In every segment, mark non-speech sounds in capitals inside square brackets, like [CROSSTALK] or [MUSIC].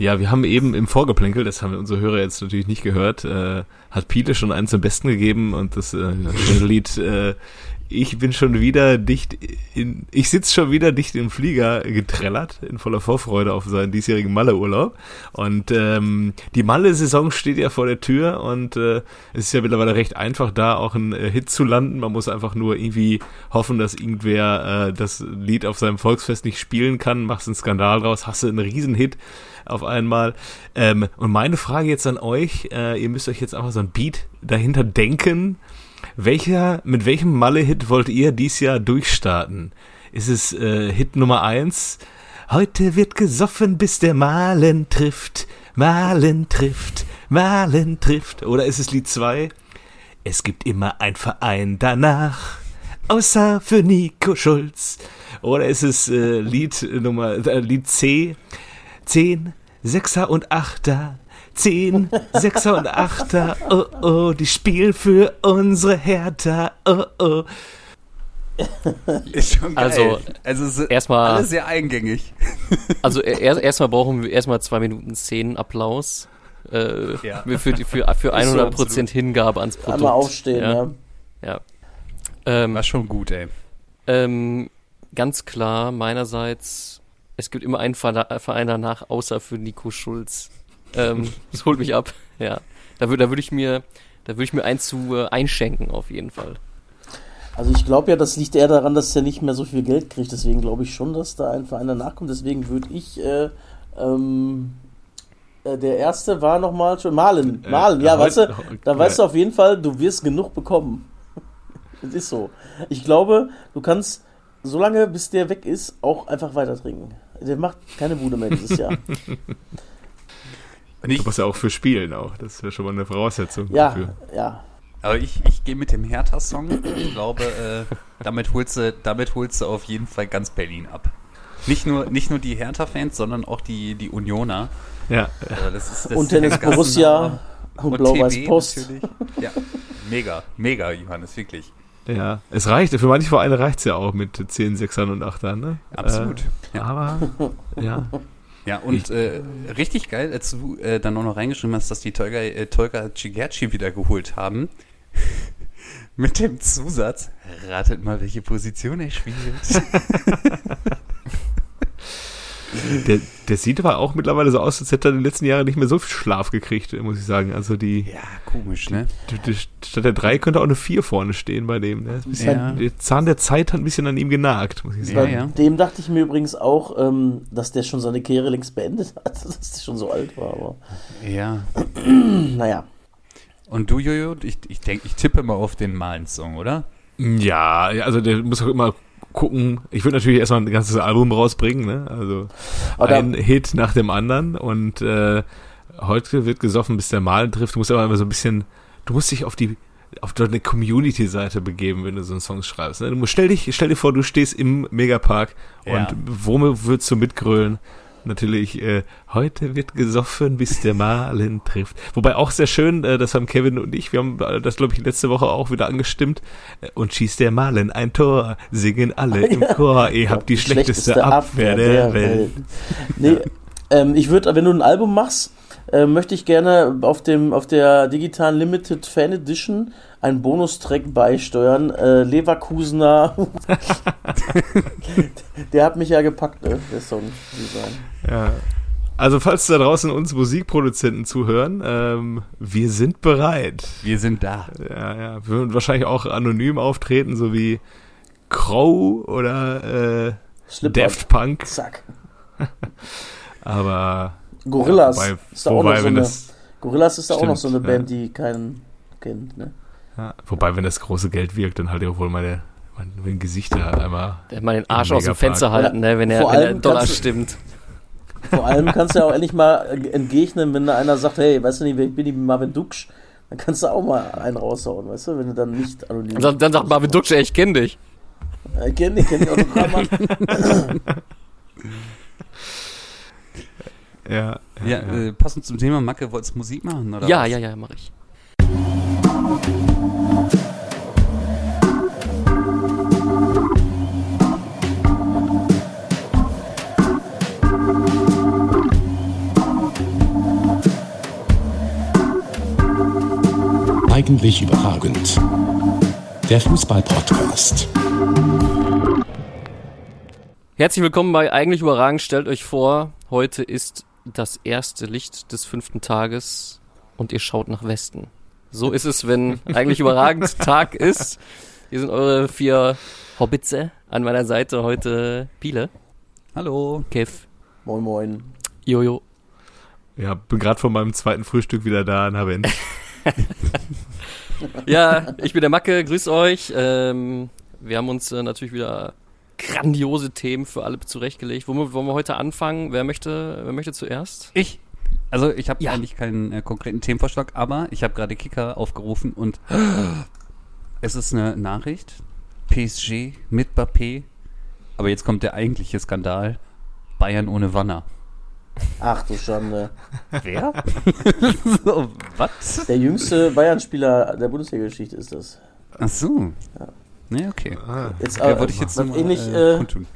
Ja, wir haben eben im Vorgeplänkel, das haben unsere Hörer jetzt natürlich nicht gehört, äh, hat Piele schon einen zum Besten gegeben und das äh, Lied äh, ich bin schon wieder dicht in, ich sitze schon wieder dicht im Flieger getrellert, in voller Vorfreude auf seinen diesjährigen Malle-Urlaub. Und ähm, die Malle-Saison steht ja vor der Tür und äh, es ist ja mittlerweile recht einfach, da auch einen äh, Hit zu landen. Man muss einfach nur irgendwie hoffen, dass irgendwer äh, das Lied auf seinem Volksfest nicht spielen kann, machst einen Skandal draus, hast du einen Riesenhit auf einmal. Ähm, und meine Frage jetzt an euch, äh, ihr müsst euch jetzt einfach so ein Beat dahinter denken welcher, mit welchem Malle-Hit wollt ihr dies Jahr durchstarten? Ist es äh, Hit Nummer eins? Heute wird gesoffen, bis der Malen trifft. Malen trifft, Malen trifft. Oder ist es Lied zwei? Es gibt immer ein Verein danach. Außer für Nico Schulz. Oder ist es äh, Lied Nummer, äh, Lied C? Zehn, Sechser und Achter Zehn, Sechser und Achter, oh oh, die spielen für unsere Hertha, oh oh. Ist schon geil. Also, also erstmal alles sehr eingängig. [LAUGHS] Also erstmal erst brauchen wir erstmal zwei Minuten zehn Applaus äh, ja. für, für, für, für [LAUGHS] 100 Prozent Hingabe ans Produkt. Einmal aufstehen, ja. ja. ja. Ähm, War schon gut, ey. Ähm, ganz klar meinerseits, es gibt immer einen Verein danach, außer für Nico Schulz. Ähm, [LAUGHS] das holt mich ab. Ja, da würde da würde ich mir, da würde ich mir eins zu äh, einschenken auf jeden Fall. Also ich glaube ja, das liegt eher daran, dass er nicht mehr so viel Geld kriegt. Deswegen glaube ich schon, dass da ein Verein danach kommt. Deswegen würde ich äh, ähm, äh, der erste war nochmal schon Malen. Äh, Malen, ja, weißt du, da weißt du auf jeden Fall, du wirst genug bekommen. [LAUGHS] das ist so. Ich glaube, du kannst, solange bis der weg ist, auch einfach weiter trinken. Der macht keine Bude mehr dieses Jahr. [LAUGHS] Nicht. Du musst ja auch für spielen auch. Das wäre schon mal eine Voraussetzung. Ja, dafür. ja. Aber ich, ich gehe mit dem Hertha-Song. Ich glaube, äh, damit, holst du, damit holst du auf jeden Fall ganz Berlin ab. Nicht nur, nicht nur die Hertha-Fans, sondern auch die, die Unioner. Ja. Also das ist, das und Tennis Borussia und, und Blau-Weiß Post. Natürlich. Ja, mega, mega, Johannes, wirklich. Ja, es reicht, für manche Vereine reicht es ja auch mit 10, 6ern und 8ern, ne? Absolut. Äh, ja. Aber, ja. Ja, und äh, richtig geil, als du äh, dann auch noch reingeschrieben hast, dass die Tolga, äh, Tolga Cigerci wieder geholt haben. [LAUGHS] Mit dem Zusatz, ratet mal, welche Position er spielt. [LAUGHS] Der, der sieht aber auch mittlerweile so aus, als hätte er in den letzten Jahren nicht mehr so viel Schlaf gekriegt, muss ich sagen. Also die. Ja, komisch, ne? Die, die, statt der 3 könnte auch eine 4 vorne stehen bei dem. Ne? Ja. Der Zahn der Zeit hat ein bisschen an ihm genagt, muss ich sagen. Ja, ja. Dem dachte ich mir übrigens auch, ähm, dass der schon seine Karriere längst beendet hat, [LAUGHS] dass der schon so alt war. Aber ja. [CLEARS THROAT] naja. Und du, Jojo, ich, ich denke, ich tippe mal auf den Malen-Song, oder? Ja, also der muss auch immer gucken. Ich würde natürlich erstmal ein ganzes Album rausbringen, ne? Also Oder ein Hit nach dem anderen und äh, heute wird gesoffen, bis der Mal trifft. Du musst aber immer so ein bisschen, du musst dich auf die auf deine Community-Seite begeben, wenn du so einen Song schreibst. Ne? Du musst, stell dich, stell dir vor, du stehst im Megapark ja. und womit würdest du mitgrölen? Natürlich, äh, heute wird gesoffen, bis der Malen trifft. Wobei auch sehr schön, äh, das haben Kevin und ich, wir haben das, glaube ich, letzte Woche auch wieder angestimmt. Äh, und schießt der Malen ein Tor, singen alle [LAUGHS] im Chor, ihr habt die, die schlechteste, schlechteste, Abwehr, der, der Welt. Welt. Nee, ähm, ich würde, wenn du ein Album machst, äh, möchte ich gerne auf dem auf der digitalen Limited Fan Edition einen Bonustrack beisteuern. Äh, Leverkusener. [LAUGHS] [LAUGHS] der hat mich ja gepackt, ne, der Song. Ja. Also falls da draußen uns Musikproduzenten zuhören, ähm, wir sind bereit. Wir sind da. Ja, ja. Wir würden wahrscheinlich auch anonym auftreten, so wie Crow oder äh, Daft Punk. Zack. [LAUGHS] Aber Gorillas ja, wobei, ist da auch noch so eine, Gorillas ist da auch noch so eine Band, die keinen kennt, ne? Ja, wobei, wenn das große Geld wirkt, dann halt ja wohl meine, mein, mein Gesicht da einmal. Der mal den Arsch aus dem Fenster halten, ne, wenn er, wenn der Dollar stimmt. Vor allem kannst du ja auch endlich mal entgegnen, wenn da einer sagt, hey, weißt du nicht, wer ich bin, bin Marvin Duksch, dann kannst du auch mal einen raushauen, weißt du, wenn du dann nicht anonym Dann, dann sagt Marvin Duksch, ey, ich kenn dich. Ich kenn dich, kenn dich auch Ja, ja, ja. Äh, passend zum Thema, Macke, wolltest du Musik machen? Oder ja, was? ja, ja, mach ich. Eigentlich überragend. Der Fußball-Podcast. Herzlich willkommen bei Eigentlich überragend. Stellt euch vor, heute ist das erste Licht des fünften Tages und ihr schaut nach Westen. So ist es, wenn eigentlich überragend [LAUGHS] Tag ist. Hier sind eure vier Hobbitze. An meiner Seite heute Piele, Hallo. Kev, Moin, moin. Jojo. Ja, bin gerade von meinem zweiten Frühstück wieder da in Havent. [LAUGHS] Ja, ich bin der Macke, grüß euch. Ähm, wir haben uns äh, natürlich wieder grandiose Themen für alle zurechtgelegt. Womit wollen wir heute anfangen? Wer möchte, wer möchte zuerst? Ich. Also ich habe Ja. eigentlich keinen äh, konkreten Themenvorschlag, aber ich habe gerade Kicker aufgerufen und [GASPS] es ist eine Nachricht. PSG mit Bappé. Aber jetzt kommt der eigentliche Skandal. Bayern ohne Wanner. Ach du Schande. Wer? [LAUGHS] so, was? Der jüngste Bayern-Spieler der Bundesliga-Geschichte ist das. Ach so. Nee, okay. Ah, Jetzt, Ja, äh, wollte ich jetzt was nur ähnlich, äh, äh, kundtun.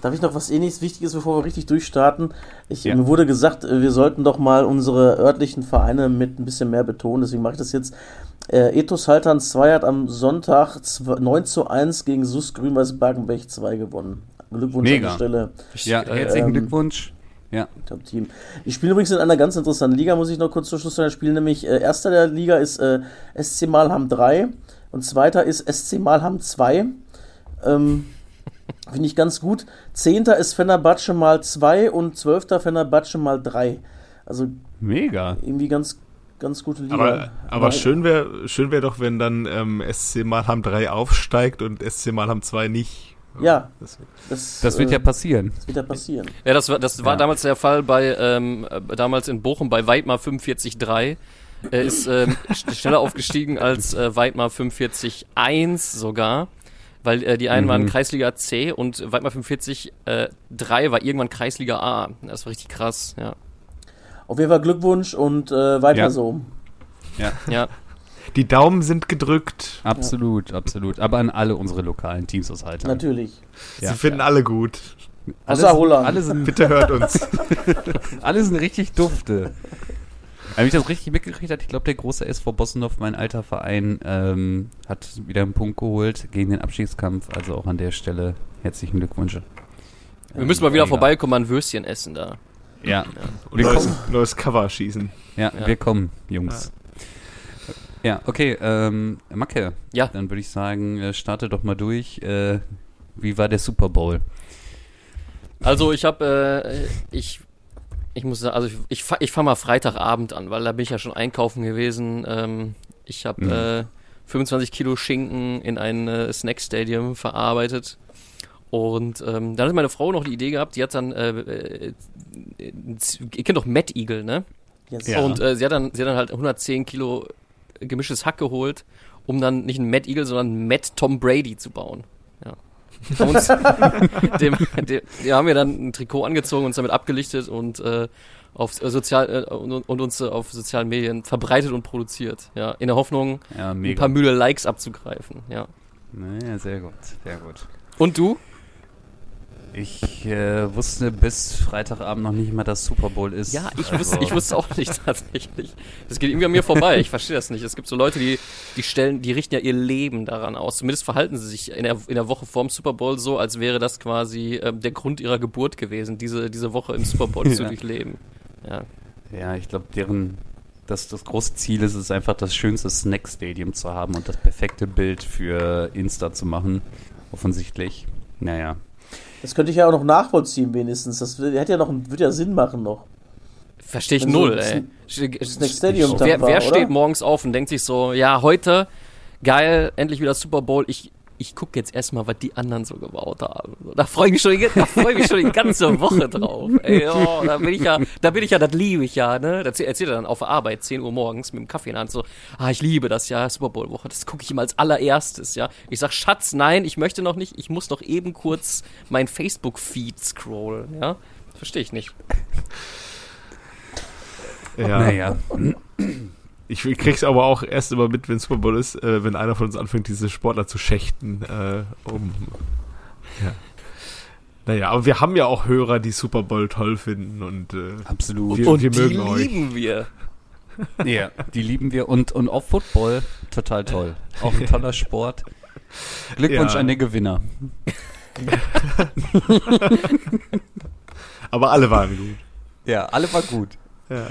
Darf ich noch was ähnliches Wichtiges, bevor wir richtig durchstarten? Ich, Ja. Mir wurde gesagt, äh, wir sollten doch mal unsere örtlichen Vereine mit ein bisschen mehr betonen, deswegen mache ich das jetzt. Äh, Ethos Haltern 2 hat am Sonntag zw- 9 zu 1 gegen SUS Grün-Weiß Barkenbech 2 gewonnen. Glückwunsch Mega. an die Stelle, Ja, herzlichen ähm, Glückwunsch. Ja. Top Team. Die spielen übrigens in einer ganz interessanten Liga, muss ich noch kurz zum Schluss sagen. Spielen nämlich, äh, erster der Liga ist äh, SC Malham 3 und zweiter ist SC Malham 2. Ähm, [LAUGHS] Finde ich ganz gut. Zehnter ist Fenerbahce mal 2 und zwölfter Fenerbahce mal 3. Also Mega. irgendwie ganz, ganz gute Liga. aber, aber schön wäre schön wär doch, wenn dann ähm, SC Malham 3 aufsteigt und SC Malham 2 nicht. Ja, Das, das, Das wird äh, ja passieren. das wird ja passieren. Ja, das war, das war Ja. damals der Fall bei, ähm, äh, damals in Bochum bei Weidmar 45-3. Er ist ähm, [LAUGHS] sch- schneller aufgestiegen als äh, Weidmar 45-1 sogar, weil äh, die einen Mhm. waren Kreisliga C und Weidmar 45 äh, 3 war irgendwann Kreisliga A. Das war richtig krass, ja. Auf jeden Fall Glückwunsch und äh, weiter Ja. so. Ja, die Daumen sind gedrückt. Absolut, absolut. Aber an alle unsere lokalen Teams aus Haltern. Natürlich. Ja. Sie finden alle gut. Alle Außer sind- Holland. Alle sind, Bitte hört uns. [LAUGHS] alle sind richtig dufte. Wenn ich das richtig mitgekriegt habe, ich glaube, der große SV Bossenhof, mein alter Verein, ähm, hat wieder einen Punkt geholt gegen den Abstiegskampf. Also auch an der Stelle herzlichen Glückwünsche. wir müssen mal wieder Mega. vorbeikommen, an Würstchen essen da. Ja, Und neues, neues Cover schießen. ja, Ja. wir kommen, Jungs. Ja, okay, ähm, Macke, Ja. dann würde ich sagen, äh, starte doch mal durch. Äh, wie war der Super Bowl? Also ich habe, äh, ich, ich muss sagen, also ich, ich, ich fange mal Freitagabend an, weil da bin ich ja schon einkaufen gewesen. Ähm, ich habe Mhm. äh, 25 Kilo Schinken in ein äh, Snack Stadium verarbeitet. Und ähm, dann hat meine Frau noch die Idee gehabt, die hat dann, äh, äh, ihr kennt doch Mad Eagle, ne? Jetzt Ja. Und äh, sie, hat dann, sie hat dann halt 110 Kilo gemischtes Hack geholt, um dann nicht einen Mad Eagle, sondern Mad Tom Brady zu bauen. Ja. Haben uns, [LAUGHS] dem, dem, wir haben ja dann ein Trikot angezogen, uns damit abgelichtet und äh, auf äh, sozial äh, und, und uns äh, auf sozialen Medien verbreitet und produziert. Ja, in der Hoffnung, Ja, ein paar Mühle Likes abzugreifen. Ja. Naja, sehr gut, sehr gut. Und du? Ich äh, wusste bis Freitagabend noch nicht mal, dass Super Bowl ist. Ja, ich Also, wusste, ich wusste auch nicht [LAUGHS] tatsächlich. Das geht irgendwie an mir vorbei. Ich verstehe das nicht. Es gibt so Leute, die, die stellen, die richten ja ihr Leben daran aus. Zumindest verhalten sie sich in der, in der Woche vorm Super Bowl so, als wäre das quasi ähm, der Grund ihrer Geburt gewesen, diese, diese Woche im Super Bowl [LAUGHS] zu Ja. durchleben. Ja. Ja, ich glaube, deren das, das große Ziel ist es einfach, das schönste Snack Stadium zu haben und das perfekte Bild für Insta zu machen. Offensichtlich. Naja. Das könnte ich ja auch noch nachvollziehen, wenigstens. Das wird, hat ja noch, wird ja Sinn machen noch. Verstehe ich Wenn so null, ey. Snack Stadium Wer, wer steht morgens auf und denkt sich so, ja, heute, geil, endlich wieder Super Bowl, ich, ich gucke jetzt erstmal, was die anderen so gebaut haben. Da freue ich mich schon, die- da freue ich mich schon die ganze Woche drauf. Ey, oh, da bin ich ja, da bin ich ja, das liebe ich ja, ne? Da erzählt er dann auf der Arbeit, 10 Uhr morgens, mit dem Kaffee in der Hand, so, ah, ich liebe das ja, Super Bowl Woche, das gucke ich immer als allererstes, ja. Ich sag, Schatz, nein, ich möchte noch nicht, ich muss noch eben kurz mein Facebook-Feed scrollen, ja. Verstehe ich nicht. Ja. Naja. Ich krieg's aber auch erst immer mit, wenn Super Bowl ist, äh, wenn einer von uns anfängt, diese Sportler zu schächten, äh, um. Ja. Naja, aber wir haben ja auch Hörer, die Super Bowl toll finden und äh, Absolut. Wir- und wir die mögen euch. lieben wir. [LAUGHS] Ja, die lieben wir. Und, und auch Football, total toll. [LAUGHS] Auch ein toller Sport. Glückwunsch Ja. an den Gewinner. [LAUGHS] Aber alle waren gut. Ja, alle war gut. Ja.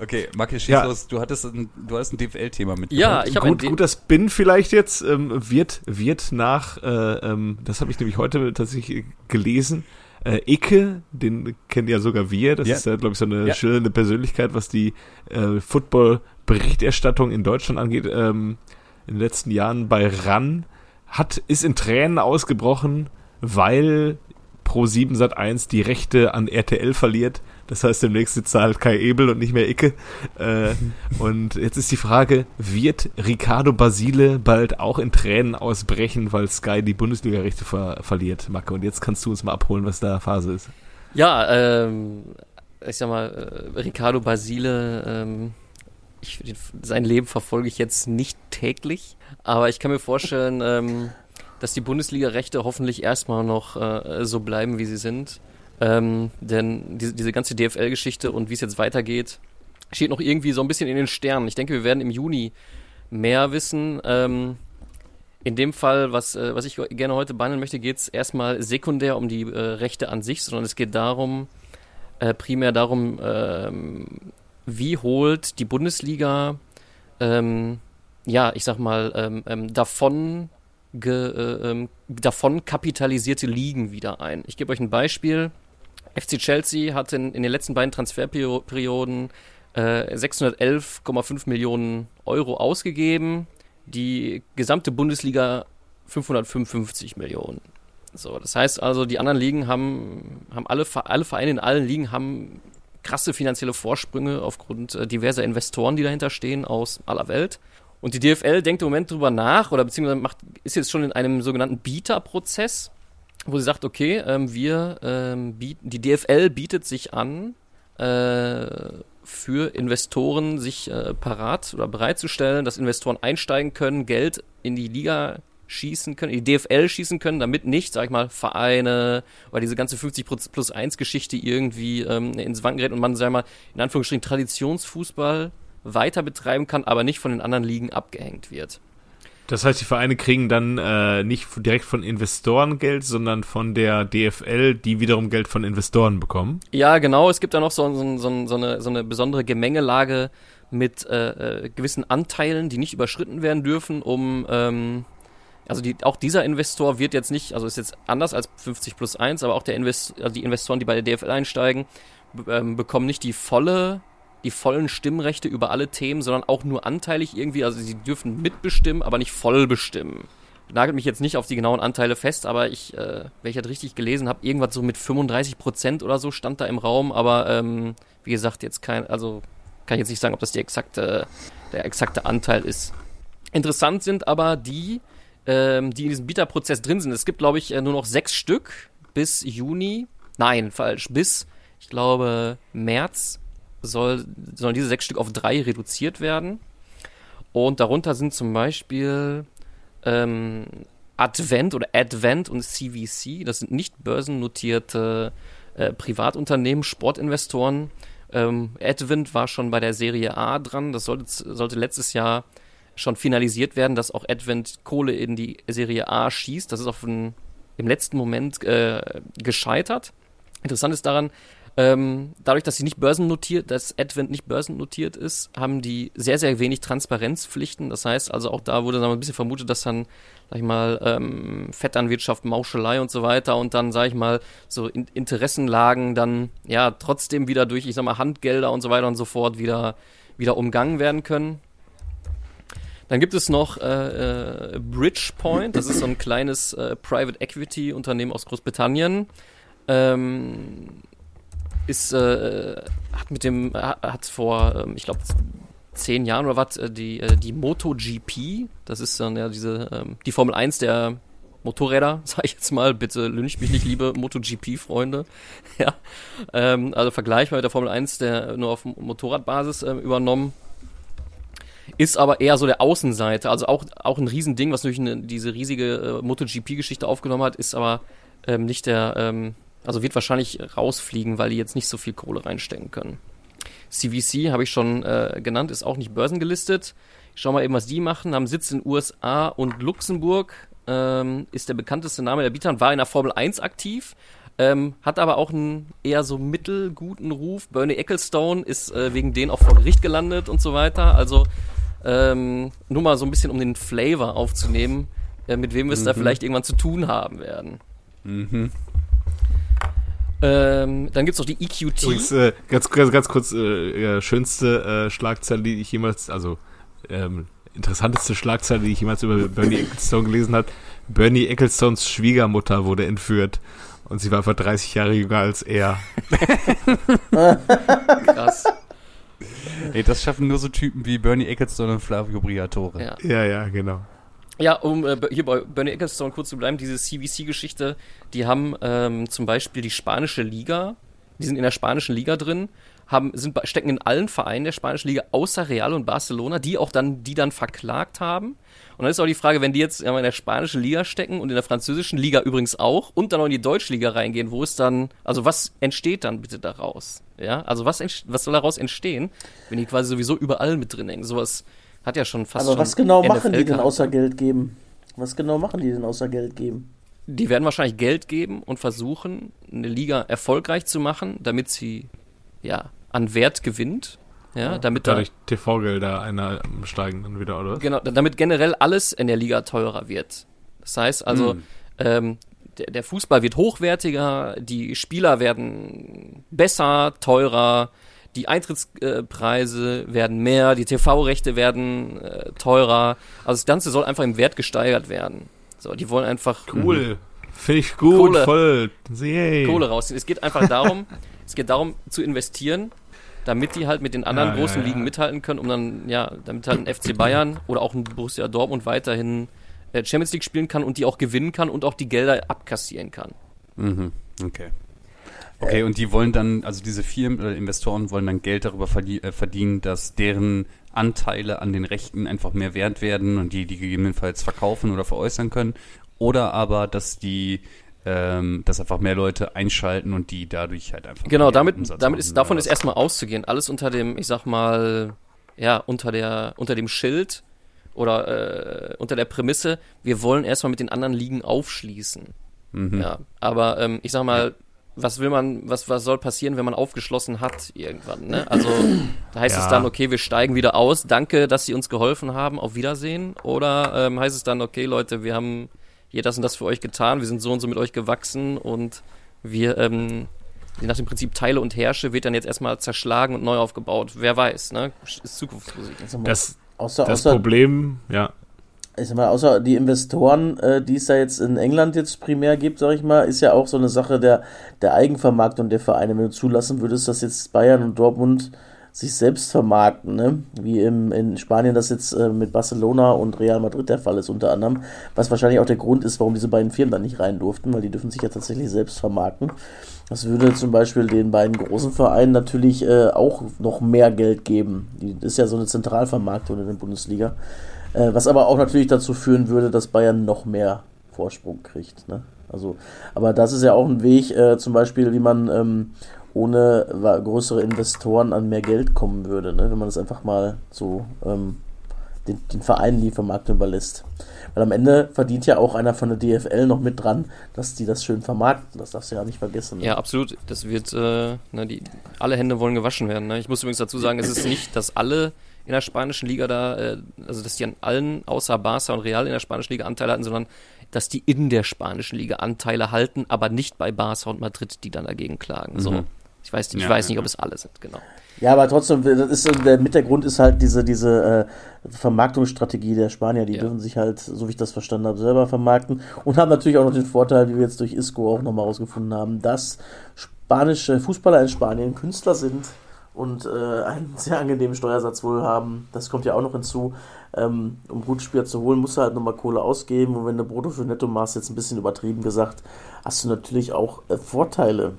Okay, Marke, schieß Ja. los. Du hattest ein, du hattest ein DFL-Thema mit. Ja, ich habe gut, gut, das Bin vielleicht jetzt ähm, wird, wird nach, äh, ähm, das habe ich nämlich heute tatsächlich gelesen, äh, Icke, den kennen ja sogar wir, das Ja. ist ja, glaube ich, so eine Ja. schillernde Persönlichkeit, was die äh, Football-Berichterstattung in Deutschland angeht, ähm, in den letzten Jahren bei RAN, hat, ist in Tränen ausgebrochen, weil Pro7 Sat1 die Rechte an RTL verliert. Das heißt, demnächst sitzt da halt Kai Ebel und nicht mehr Icke. Äh, [LAUGHS] und jetzt ist die Frage, wird Ricardo Basile bald auch in Tränen ausbrechen, weil Sky die Bundesliga-Rechte ver verliert, Macke? Und jetzt kannst du uns mal abholen, was da Phase ist. Ja, ähm, ich sag mal, äh, Ricardo Basile, ähm, ich, sein Leben verfolge ich jetzt nicht täglich, aber ich kann mir vorstellen, ähm, dass die Bundesliga-Rechte hoffentlich erstmal noch äh, so bleiben, wie sie sind. Ähm, denn diese, diese ganze DFL-Geschichte und wie es jetzt weitergeht, steht noch irgendwie so ein bisschen in den Sternen. Ich denke, wir werden im Juni mehr wissen. Ähm, in dem Fall, was, äh, was ich gerne heute behandeln möchte, geht es erstmal sekundär um die äh, Rechte an sich, sondern es geht darum, äh, primär darum, ähm, wie holt die Bundesliga, ähm, ja, ich sag mal, ähm, ähm, davon, ge, äh, davon kapitalisierte Ligen wieder ein. Ich gebe euch ein Beispiel. FC Chelsea hat in, in den letzten beiden Transferperioden äh, 611,5 Millionen Euro ausgegeben. Die gesamte Bundesliga 555 Millionen. So, das heißt also, die anderen Ligen haben, haben alle, alle Vereine in allen Ligen haben krasse finanzielle Vorsprünge aufgrund äh, diverser Investoren, die dahinter stehen aus aller Welt. Und die DFL denkt im Moment drüber nach oder beziehungsweise macht, ist jetzt schon in einem sogenannten Bieterprozess, wo sie sagt, okay, ähm, wir ähm, bieten, die DFL bietet sich an, äh, für Investoren sich äh, parat oder bereitzustellen, dass Investoren einsteigen können, Geld in die Liga schießen können, in die DFL schießen können, damit nicht, sag ich mal, Vereine oder diese ganze 50 plus 1 Geschichte irgendwie ähm, ins Wanken gerät und man, sag ich mal, in Anführungsstrichen Traditionsfußball weiter betreiben kann, aber nicht von den anderen Ligen abgehängt wird. Das heißt, die Vereine kriegen dann äh, nicht direkt von Investoren Geld, sondern von der DFL, die wiederum Geld von Investoren bekommen. Ja, genau. Es gibt da noch so, so, so, so, eine, eine besondere Gemengelage mit äh, äh, gewissen Anteilen, die nicht überschritten werden dürfen, um ähm, also die, auch dieser Investor wird jetzt nicht, also ist jetzt anders als 50 plus 1, aber auch der Invest, also die Investoren, die bei der DFL einsteigen, ähm, bekommen nicht die volle, die vollen Stimmrechte über alle Themen, sondern auch nur anteilig irgendwie. Also sie dürfen mitbestimmen, aber nicht voll bestimmen. Nagelt mich jetzt nicht auf die genauen Anteile fest, aber ich, äh, wenn ich das richtig gelesen habe, irgendwas so mit 35 Prozent oder so stand da im Raum, aber ähm, wie gesagt, jetzt kein, also kann ich jetzt nicht sagen, ob das die exakte, der exakte Anteil ist. Interessant sind aber die, ähm, die in diesem Bieterprozess drin sind. Es gibt, glaube ich, äh, nur noch sechs Stück bis Juni. Nein, falsch. Bis, ich glaube, März soll, sollen diese sechs Stück auf drei reduziert werden. Und darunter sind zum Beispiel ähm, Advent oder Advent und CVC. Das sind nicht börsennotierte äh, Privatunternehmen, Sportinvestoren. Ähm, Advent war schon bei der Serie A dran. Das sollte, sollte letztes Jahr schon finalisiert werden, dass auch Advent Kohle in die Serie A schießt. Das ist auf den, im letzten Moment äh, gescheitert. Interessant ist daran, ähm, dadurch, dass sie nicht börsennotiert, dass Advent nicht börsennotiert ist, haben die sehr, sehr wenig Transparenzpflichten. Das heißt also auch da wurde wir, ein bisschen vermutet, dass dann, sag ich mal, ähm, Vetternwirtschaft, Mauschelei und so weiter und dann, sag ich mal, so in Interessenlagen dann ja trotzdem wieder durch, ich sag mal, Handgelder und so weiter und so fort wieder, wieder umgangen werden können. Dann gibt es noch äh, äh, Bridgepoint, das ist so ein kleines äh, Private Equity Unternehmen aus Großbritannien. Ähm, ist, äh, hat mit dem, hat vor, ähm, ich glaube, zehn Jahren oder was, äh, die, äh, die MotoGP, das ist dann ja diese, ähm, die Formel 1 der Motorräder, [LAUGHS] sag ich jetzt mal, bitte lyncht mich nicht, liebe MotoGP-Freunde. [LAUGHS] ja, ähm, also vergleichbar mit der Formel 1, der nur auf Motorradbasis äh, übernommen. Ist aber eher so der Außenseite, also auch, auch ein Riesending, was natürlich eine, diese riesige äh, MotoGP-Geschichte aufgenommen hat, ist aber ähm, nicht der, ähm, also wird wahrscheinlich rausfliegen, weil die jetzt nicht so viel Kohle reinstecken können. CVC habe ich schon äh, genannt, ist auch nicht börsengelistet. Ich schau mal eben, was die machen. Haben Sitz in USA und Luxemburg. Ähm, ist der bekannteste Name der Bieter und war in der Formel 1 aktiv. Ähm, hat aber auch einen eher so mittelguten Ruf. Bernie Ecclestone ist äh, wegen denen auch vor Gericht gelandet und so weiter. Also ähm, nur mal so ein bisschen, um den Flavor aufzunehmen, äh, mit wem wir es Mhm. da vielleicht irgendwann zu tun haben werden. Mhm. Ähm, dann gibt's noch die EQT. Übrigens, äh, ganz, ganz, ganz kurz, äh, schönste äh, Schlagzeile, die ich jemals, also ähm, interessanteste Schlagzeile, die ich jemals über Bernie Ecclestone gelesen habe. Bernie Ecclestones Schwiegermutter wurde entführt und sie war etwa 30 Jahre jünger als er. [LAUGHS] Krass. Ey, das schaffen nur so Typen wie Bernie Ecclestone und Flavio Briatore. Ja. Ja, ja, genau. Ja, um äh, hier bei Bernie Ecclestone kurz zu bleiben, diese CVC-Geschichte, die haben ähm, zum Beispiel die spanische Liga, die sind in der spanischen Liga drin, haben, sind, stecken in allen Vereinen der spanischen Liga außer Real und Barcelona, die auch dann, die dann verklagt haben. Und dann ist auch die Frage, wenn die jetzt in der spanischen Liga stecken und in der französischen Liga übrigens auch und dann auch in die Deutschliga reingehen, wo ist dann, also was entsteht dann bitte daraus? Ja, also was, was soll daraus entstehen, wenn die quasi sowieso überall mit drin hängen? Sowas hat ja schon fast Aber schon was genau machen die denn außer Geld geben? Was genau machen die denn außer Geld geben? Die werden wahrscheinlich Geld geben und versuchen, eine Liga erfolgreich zu machen, damit sie ja an Wert gewinnt. Ja, damit da, Dadurch TV-Gelder einer steigen dann wieder, oder? was? genau, damit generell alles in der Liga teurer wird. Das heißt also, Mhm. ähm, der, der Fußball wird hochwertiger, die Spieler werden besser, teurer, die Eintrittspreise werden mehr, die TV-Rechte werden äh, teurer. Also das Ganze soll einfach im Wert gesteigert werden. So, die wollen einfach Cool. Finde ich gut, Kohle. voll. Yay. Kohle rausziehen. Es geht einfach [LAUGHS] darum, es geht darum zu investieren, damit die halt mit den anderen Ja, großen ja, ja. Ligen mithalten können, um dann, ja, damit halt ein FC Bayern oder auch ein Borussia Dortmund weiterhin äh, Champions League spielen kann und die auch gewinnen kann und auch die Gelder abkassieren kann. Mhm. Okay. Okay, und die wollen dann, also diese Firmen oder Investoren wollen dann Geld darüber äh, verdienen, dass deren Anteile an den Rechten einfach mehr wert werden und die die gegebenenfalls verkaufen oder veräußern können. Oder aber, dass die, ähm, dass einfach mehr Leute einschalten und die dadurch halt einfach Genau, damit, Umsatz damit ist, davon ist erstmal auszugehen. Alles unter dem, ich sag mal, ja, unter der, unter dem Schild oder äh, unter der Prämisse, wir wollen erstmal mit den anderen Ligen aufschließen. Mhm. Ja, aber ähm, ich sag mal, was will man, was, was soll passieren, wenn man aufgeschlossen hat irgendwann, ne? Also da [CLEARS THROAT] heißt es Ja. dann, okay, wir steigen wieder aus, danke, dass Sie uns geholfen haben, auf Wiedersehen. Oder ähm, heißt es dann, okay, Leute, wir haben hier das und das für euch getan, wir sind so und so mit euch gewachsen und wir, ähm, nach dem Prinzip Teile und Herrsche wird dann jetzt erstmal zerschlagen und neu aufgebaut. Wer weiß, ne? Ist Zukunftsmusik. Mal, Das, außer, das außer, Problem, ja. Ich sag mal, außer die Investoren, äh, die es da jetzt in England jetzt primär gibt, sag ich mal, ist ja auch so eine Sache der, der Eigenvermarktung der Vereine. Wenn du zulassen würdest, dass jetzt Bayern und Dortmund sich selbst vermarkten, ne? wie im, in Spanien das jetzt äh, mit Barcelona und Real Madrid der Fall ist unter anderem, was wahrscheinlich auch der Grund ist, warum diese beiden Firmen da nicht rein durften, weil die dürfen sich ja tatsächlich selbst vermarkten. Das würde zum Beispiel den beiden großen Vereinen natürlich äh, auch noch mehr Geld geben. Die, das ist ja so eine Zentralvermarktung in der Bundesliga. Äh, was aber auch natürlich dazu führen würde, dass Bayern noch mehr Vorsprung kriegt. Ne? Also, aber das ist ja auch ein Weg, äh, zum Beispiel, wie man ähm, ohne größere Investoren an mehr Geld kommen würde, ne? wenn man das einfach mal so ähm, den, den Vereinen die überlässt. Weil am Ende verdient ja auch einer von der DFL noch mit dran, dass die das schön vermarkten. Das darfst du ja nicht vergessen. Ne? Ja, absolut. Das wird, äh, ne, die, alle Hände wollen gewaschen werden. Ne? Ich muss übrigens dazu sagen, es ist nicht, dass alle in der spanischen Liga da, äh, also dass die an allen außer Barca und Real in der spanischen Liga Anteile hatten, sondern dass die in der spanischen Liga Anteile halten, aber nicht bei Barca und Madrid, die dann dagegen klagen. So. Mhm. Ich weiß, ich Ja, weiß ja, nicht, ja. ob es alle sind, genau. Ja, aber trotzdem, das ist, der Mittelgrund ist halt diese, diese äh, Vermarktungsstrategie der Spanier. Die Ja. dürfen sich halt, so wie ich das verstanden habe, selber vermarkten und haben natürlich auch noch den Vorteil, wie wir jetzt durch ISCO auch nochmal rausgefunden haben, dass spanische Fußballer in Spanien Künstler sind und äh, einen [LAUGHS] sehr angenehmen Steuersatz wohl haben. Das kommt ja auch noch hinzu. Ähm, um gute Spieler zu holen, musst du halt nochmal Kohle ausgeben. Und wenn du Brutto für Netto machst, jetzt ein bisschen übertrieben gesagt, hast du natürlich auch äh, Vorteile.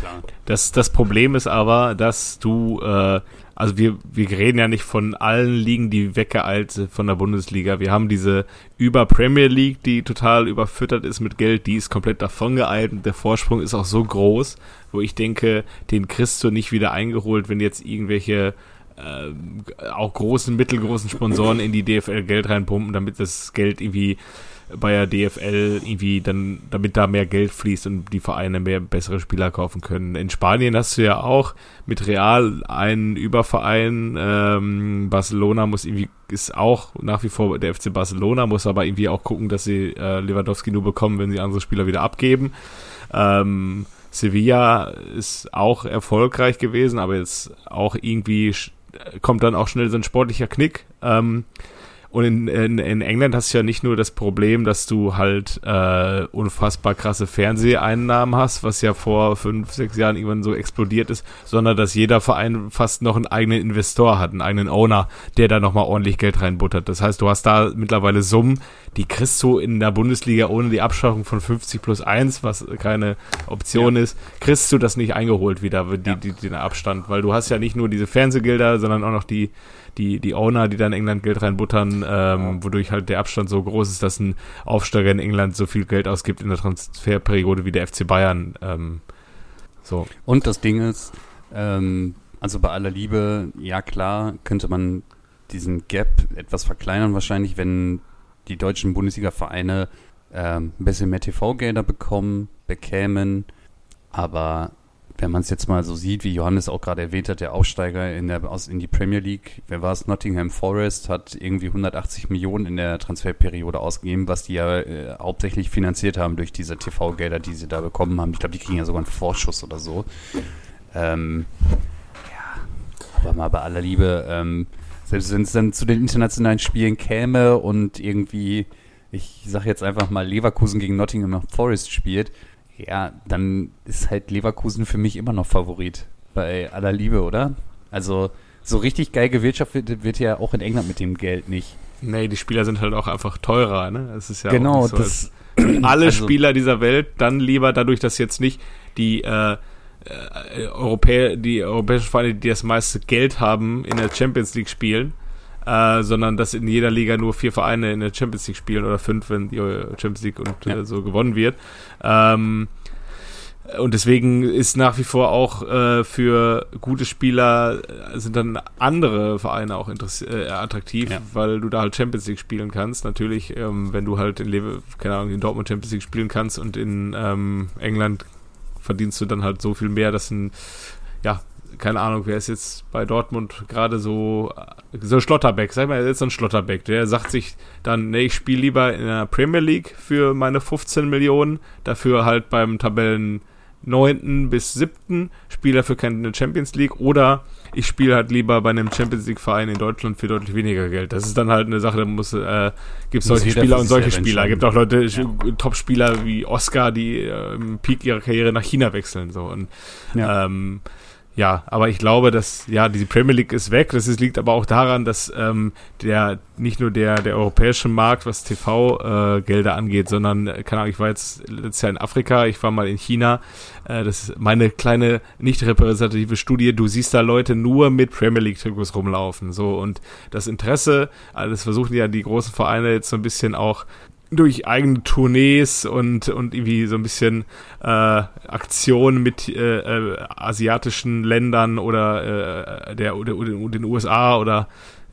Klar. Das, das Problem ist aber, dass du, äh, also wir, wir reden ja nicht von allen Ligen, die weggeeilt sind von der Bundesliga. Wir haben diese über Premier League, die total überfüttert ist mit Geld, die ist komplett davon geeilt und der Vorsprung ist auch so groß, wo ich denke, den kriegst du nicht wieder eingeholt, wenn jetzt irgendwelche äh, auch großen, mittelgroßen Sponsoren in die DFL Geld reinpumpen, damit das Geld irgendwie bei der DFL irgendwie dann, damit da mehr Geld fließt und die Vereine mehr bessere Spieler kaufen können. In Spanien hast du ja auch mit Real einen Überverein. Ähm, Barcelona muss irgendwie, ist auch nach wie vor der FC Barcelona, muss aber irgendwie auch gucken, dass sie äh, Lewandowski nur bekommen, wenn sie andere Spieler wieder abgeben. Ähm, Sevilla ist auch erfolgreich gewesen, aber jetzt auch irgendwie kommt dann auch schnell so ein sportlicher Knick. Ähm, und in, in, in England hast du ja nicht nur das Problem, dass du halt äh, unfassbar krasse Fernseheinnahmen hast, was ja vor fünf, sechs Jahren irgendwann so explodiert ist, sondern dass jeder Verein fast noch einen eigenen Investor hat, einen eigenen Owner, der da nochmal ordentlich Geld reinbuttert. Das heißt, du hast da mittlerweile Summen, die kriegst du in der Bundesliga ohne die Abschaffung von 50 plus 1, was keine Option ja. ist, kriegst du das nicht eingeholt wieder, die, ja. die, den Abstand, weil du hast ja nicht nur diese Fernsehgelder, sondern auch noch die die, die Owner, die da in England Geld reinbuttern, ähm, wodurch halt der Abstand so groß ist, dass ein Aufsteiger in England so viel Geld ausgibt in der Transferperiode wie der FC Bayern. Ähm, so. Und das Ding ist, ähm, also bei aller Liebe, ja klar, könnte man diesen Gap etwas verkleinern, wahrscheinlich, wenn die deutschen Bundesliga-Vereine ähm, ein bisschen mehr TV-Gelder bekommen, bekämen. Aber wenn man es jetzt mal so sieht, wie Johannes auch gerade erwähnt hat, der Aufsteiger in, der, aus, in die Premier League, wer war es? Nottingham Forest hat irgendwie 180 Millionen in der Transferperiode ausgegeben, was die ja äh, hauptsächlich finanziert haben durch diese TV-Gelder, die sie da bekommen haben. Ich glaube, die kriegen ja sogar einen Vorschuss oder so. Ähm, ja, aber mal bei aller Liebe, ähm, selbst wenn es dann zu den internationalen Spielen käme und irgendwie, ich sage jetzt einfach mal, Leverkusen gegen Nottingham Forest spielt, ja, dann ist halt Leverkusen für mich immer noch Favorit. Bei aller Liebe, oder? Also, so richtig geil gewirtschaftet wird ja auch in England mit dem Geld nicht. Nee, die Spieler sind halt auch einfach teurer, ne? Es ist ja genau, so, das, alle also, Spieler dieser Welt dann lieber dadurch, dass jetzt nicht die äh, äh, die europäischen Vereine, die das meiste Geld haben, in der Champions League spielen, äh, sondern dass in jeder Liga nur vier Vereine in der Champions League spielen oder fünf, wenn die Champions League und ja. äh, so gewonnen wird. Ähm, und deswegen ist nach wie vor auch äh, für gute Spieler äh, sind dann andere Vereine auch äh, attraktiv, ja. weil du da halt Champions League spielen kannst. Natürlich, ähm, wenn du halt in Lewe, keine Ahnung, in Dortmund Champions League spielen kannst und in ähm, England verdienst du dann halt so viel mehr, dass ein ja, keine Ahnung, wer ist jetzt bei Dortmund gerade so, so Schlotterbeck, sag mal, jetzt so ein Schlotterbeck, der sagt sich dann, nee, ich spiele lieber in der Premier League für meine 15 Millionen, dafür halt beim Tabellen 9. bis 7. spiele dafür keine Champions League oder ich spiele halt lieber bei einem Champions League Verein in Deutschland für deutlich weniger Geld. Das ist dann halt eine Sache, da muss äh, gibt es solche Spieler und solche Spieler. Es gibt auch Leute, ja. Top-Spieler wie Oscar, die äh, im Peak ihrer Karriere nach China wechseln so und ja. ähm, ja, aber ich glaube, dass ja diese Premier League ist weg. Das ist, liegt aber auch daran, dass ähm, der nicht nur der der europäische Markt, was TV-Gelder äh, angeht, sondern äh, keine Ahnung. Ich war jetzt letztes Jahr in Afrika, ich war mal in China. Äh, das ist meine kleine nicht repräsentative Studie. Du siehst da Leute nur mit Premier League Trikots rumlaufen, so und das Interesse. Also das versuchen ja die großen Vereine jetzt so ein bisschen auch durch eigene Tournees und, und irgendwie so ein bisschen äh, Aktionen mit äh, äh, asiatischen Ländern oder äh, der, oder, den USA oder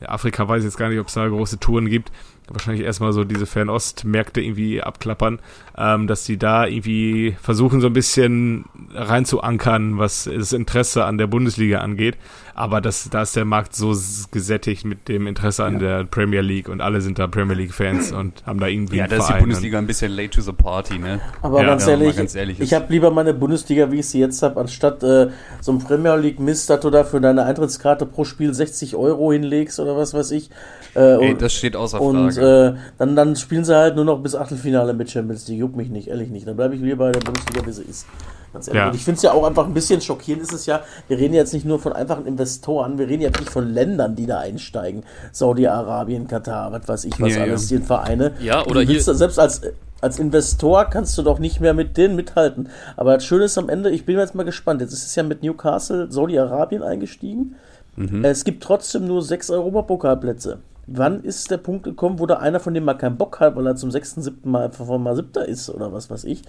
Afrika weiß ich jetzt gar nicht, ob es da große Touren gibt, wahrscheinlich erstmal so diese Fernost-Märkte irgendwie abklappern, ähm, dass die da irgendwie versuchen, so ein bisschen reinzuankern, was das Interesse an der Bundesliga angeht. Aber das, da ist der Markt so gesättigt mit dem Interesse an ja. der Premier League und alle sind da Premier League-Fans [CLEARS THROAT] und haben da irgendwie. Ja, da ist die Bundesliga ein bisschen late to the party, ne? Aber ja, ganz, ehrlich, ganz, ehrlich, ich habe lieber meine Bundesliga, wie ich sie jetzt habe, anstatt äh, so ein Premier League-Mist, dass du da für deine Eintrittskarte pro Spiel 60 Euro hinlegst oder was weiß ich. Äh, Ey, das steht außer Frage. Und äh, dann, dann spielen sie halt nur noch bis Achtelfinale mit Champions League. Juckt mich nicht, ehrlich nicht. Dann bleibe ich lieber bei der Bundesliga, wie sie ist. Ganz ehrlich. Ja. Und ich finde es ja auch einfach ein bisschen schockierend ist es ja, wir reden jetzt nicht nur von einfachen Investoren, wir reden jetzt nicht von Ländern, die da einsteigen. Saudi-Arabien, Katar, was weiß ich, was ja, alles, ja. die Vereine. Ja, oder hier. selbst als, als Investor kannst du doch nicht mehr mit denen mithalten. Aber das Schöne ist am Ende, ich bin jetzt mal gespannt. Jetzt ist es ja mit Newcastle, Saudi-Arabien eingestiegen. Mhm. Es gibt trotzdem nur sechs Europapokalplätze. Wann ist der Punkt gekommen, wo da einer von dem mal keinen Bock hat, weil er zum sechsten, siebten Mal einfach mal siebter ist oder was weiß ich?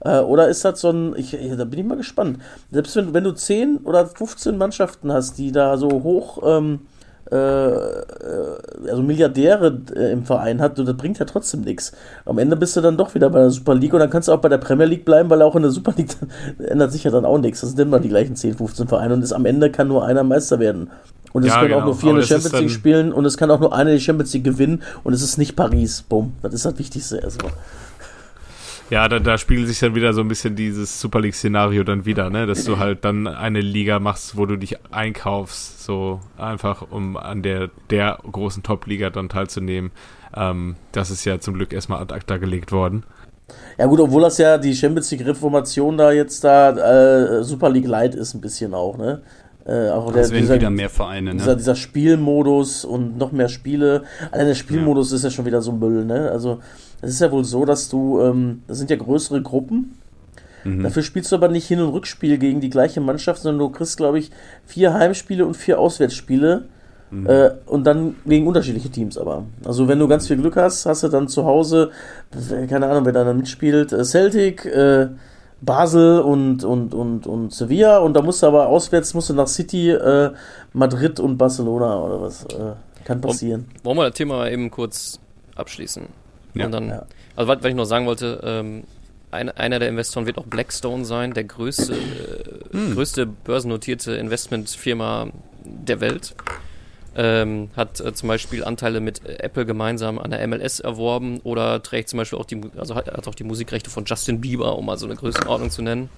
Äh, oder ist das so ein, ich, ich, da bin ich mal gespannt. Selbst wenn, wenn du 10 oder 15 Mannschaften hast, die da so hoch, ähm, äh, äh, also Milliardäre äh, im Verein hat, das bringt ja trotzdem nichts. Am Ende bist du dann doch wieder bei der Super League und dann kannst du auch bei der Premier League bleiben, weil auch in der Super League [LAUGHS] ändert sich ja dann auch nichts. Das sind immer die gleichen 10, 15 Vereine und ist, am Ende kann nur einer Meister werden. Und es Ja, können auch genau. nur vier in der Champions League spielen und es kann auch nur einer die Champions League gewinnen und es ist nicht Paris. Bumm. Das ist das Wichtigste erstmal. Ja, da, da spiegelt sich dann wieder so ein bisschen dieses Super League-Szenario dann wieder, ne? Dass du halt dann eine Liga machst, wo du dich einkaufst, so einfach, um an der, der großen Top-Liga dann teilzunehmen. Ähm, das ist ja zum Glück erstmal ad acta gelegt worden. Ja gut, obwohl das ja die Champions League Reformation da jetzt da äh, Super League Light ist ein bisschen auch, ne? Äh, auch der, Es werden dieser, wieder mehr Vereine, dieser, ne? dieser Spielmodus und noch mehr Spiele. Allein der Spielmodus ist ja schon wieder so Müll, ne? Also es ist ja wohl so, dass du, ähm, das sind ja größere Gruppen. Mhm. Dafür spielst du aber nicht Hin- und Rückspiel gegen die gleiche Mannschaft, sondern du kriegst, glaube ich, vier Heimspiele und vier Auswärtsspiele. Mhm. Äh, und dann gegen unterschiedliche Teams aber. Also wenn du ganz viel Glück hast, hast du dann zu Hause, keine Ahnung, wer da dann mitspielt, äh, Celtic, äh, Basel und, und, und, und Sevilla und da musst du aber auswärts musst du nach City, äh, Madrid und Barcelona oder was. Äh, kann passieren. Wollen wir das Thema eben kurz abschließen? Ja. Und dann, Ja. also was, was ich noch sagen wollte, ähm, ein, einer der Investoren wird auch Blackstone sein, der größte, äh, größte börsennotierte Investmentfirma der Welt. Ähm, hat äh, zum Beispiel Anteile mit äh, Apple gemeinsam an der MLS erworben oder trägt zum Beispiel auch die, also hat, hat auch die Musikrechte von Justin Bieber, um mal so eine Größenordnung zu nennen.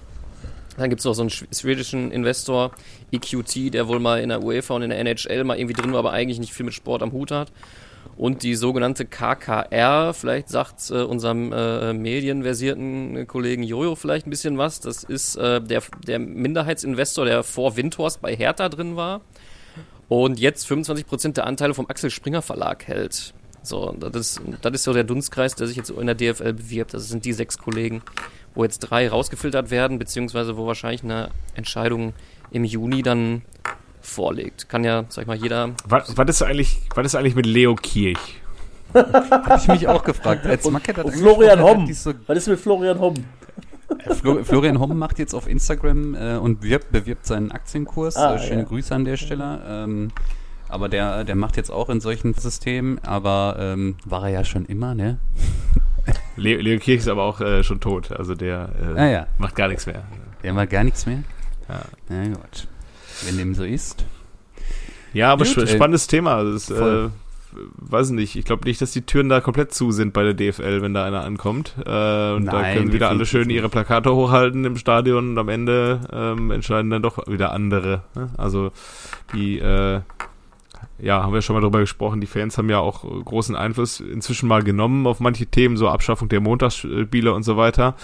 Dann gibt es noch so einen schw- schwedischen Investor, EQT, der wohl mal in der UEFA und in der NHL mal irgendwie drin war, aber eigentlich nicht viel mit Sport am Hut hat. Und die sogenannte KKR, vielleicht sagt äh, unserem äh, medienversierten Kollegen Jojo vielleicht ein bisschen was. Das ist äh, der, der Minderheitsinvestor, der vor Windhorst bei Hertha drin war und jetzt 25% der Anteile vom Axel Springer Verlag hält. So, das ist, das ist so der Dunstkreis, der sich jetzt in der DFL bewirbt. Das sind die sechs Kollegen, wo jetzt drei rausgefiltert werden, beziehungsweise wo wahrscheinlich eine Entscheidung im Juni dann vorliegt. Kann ja, sag ich mal, jeder. Was, was, ist eigentlich, was ist eigentlich mit Leo Kirch? Habe ich mich auch gefragt. Als das Und Florian Homm. So, Was ist mit Florian Homm? Äh, Flo, Florian Homm macht jetzt auf Instagram äh, und wirbt, bewirbt seinen Aktienkurs. Ah, äh, schöne ja. Grüße an der Stelle. Ähm, aber der, der macht jetzt auch in solchen Systemen, aber ähm, war er ja schon immer, ne? [LAUGHS] Leo, Leo Kirch ist aber auch äh, schon tot, also der äh, Ah, ja. macht gar nichts mehr. Der macht gar nichts mehr. Ja. Na gut. Wenn dem so ist. Ja, aber Gut, sp ey. spannendes Thema. Das ist, äh, Voll. Weiß nicht. Ich glaube nicht, dass die Türen da komplett zu sind bei der DFL, wenn da einer ankommt. Äh, und da Nein, können wieder alle schön ihre Plakate hochhalten im Stadion und am Ende ähm, entscheiden dann doch wieder andere. Ne? Also die, äh, ja, haben wir schon mal drüber gesprochen. Die Fans haben ja auch großen Einfluss inzwischen mal genommen auf manche Themen, so Abschaffung der Montagsspiele und so weiter.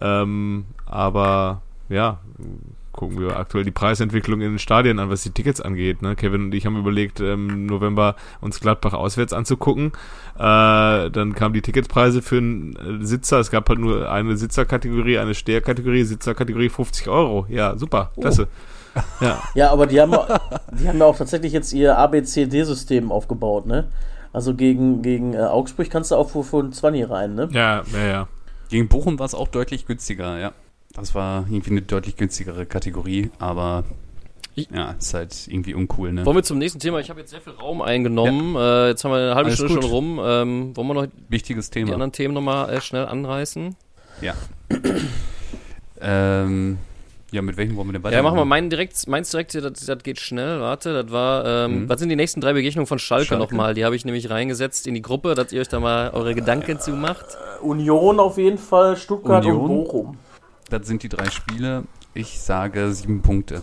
Ähm, aber ja, gucken wir aktuell die Preisentwicklung in den Stadien an, was die Tickets angeht. Ne? Kevin und ich haben überlegt, ähm, im November uns Gladbach auswärts anzugucken. Äh, dann kamen die Ticketpreise für einen äh, Sitzer. Es gab halt nur eine Sitzerkategorie, eine Steherkategorie, Sitzerkategorie 50 Euro. Ja, super, klasse. Ja, Ja, aber die haben, die haben ja auch tatsächlich jetzt ihr ABCD-System aufgebaut, ne? Also gegen, gegen äh, Augsburg kannst du auch für, für einen 20 rein, ne? ja, ja, ja. Gegen Bochum war es auch deutlich günstiger, ja. Das war irgendwie eine deutlich günstigere Kategorie, aber Ich- ja, ist halt irgendwie uncool, ne? Wollen wir zum nächsten Thema? Ich habe jetzt sehr viel Raum eingenommen. Äh, jetzt haben wir eine halbe Alles Stunde gut. schon rum. Ähm, wollen wir noch Wichtiges die Thema. anderen Themen nochmal äh, schnell anreißen? Ja. [CLEARS THROAT] ähm, ja, mit welchen wollen wir denn weiter? Ja, machen wir meinen direkt, meins direkt, das, das geht schnell, warte, das war, ähm, Mhm. was sind die nächsten drei Begegnungen von Schalke, Schalke. nochmal? Die habe ich nämlich reingesetzt in die Gruppe, dass ihr euch da mal eure Gedanken zu macht. Union auf jeden Fall, Stuttgart und Union. Bochum. Das sind die drei Spiele. Ich sage sieben Punkte.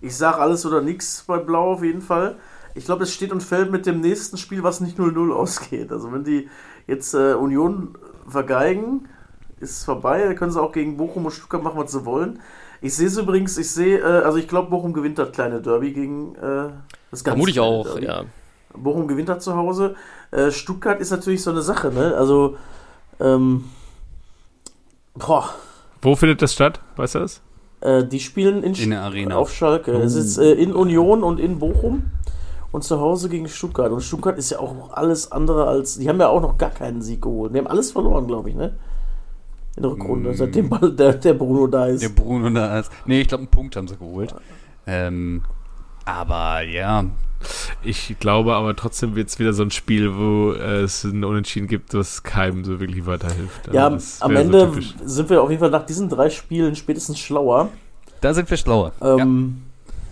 Ich sag alles oder nichts bei Blau auf jeden Fall. Ich glaube, es steht und fällt mit dem nächsten Spiel, was nicht 0-0 ausgeht. Also wenn die jetzt äh, Union vergeigen, ist vorbei. Da können sie auch gegen Bochum und Stuttgart machen, was sie wollen. Ich sehe es übrigens, ich sehe, äh, also ich glaube, Bochum gewinnt das kleine Derby gegen äh, das ganz Vermute ich kleine auch, Derby. ja. Bochum gewinnt das zu Hause. Äh, Stuttgart ist natürlich so eine Sache, ne? Also, ähm, Boah, Wo findet das statt? Weißt du das? äh, die spielen in, In der Arena. auf Schalke. Es ist äh, in Union und in Bochum und zu Hause gegen Stuttgart. Und Stuttgart ist ja auch alles andere als. Die haben ja auch noch gar keinen Sieg geholt. Die haben alles verloren, glaube ich, ne? In der Rückrunde, seitdem Ball- der, der Bruno da ist. Der Bruno da ist. Nee, ich glaube, einen Punkt haben sie geholt. Ähm, aber ja, Ich glaube aber trotzdem wird es wieder so ein Spiel, wo äh, es ein Unentschieden gibt, was keinem so wirklich weiterhilft. Also ja, am so Ende typisch. sind wir auf jeden Fall nach diesen drei Spielen spätestens schlauer. da sind wir schlauer. Ähm,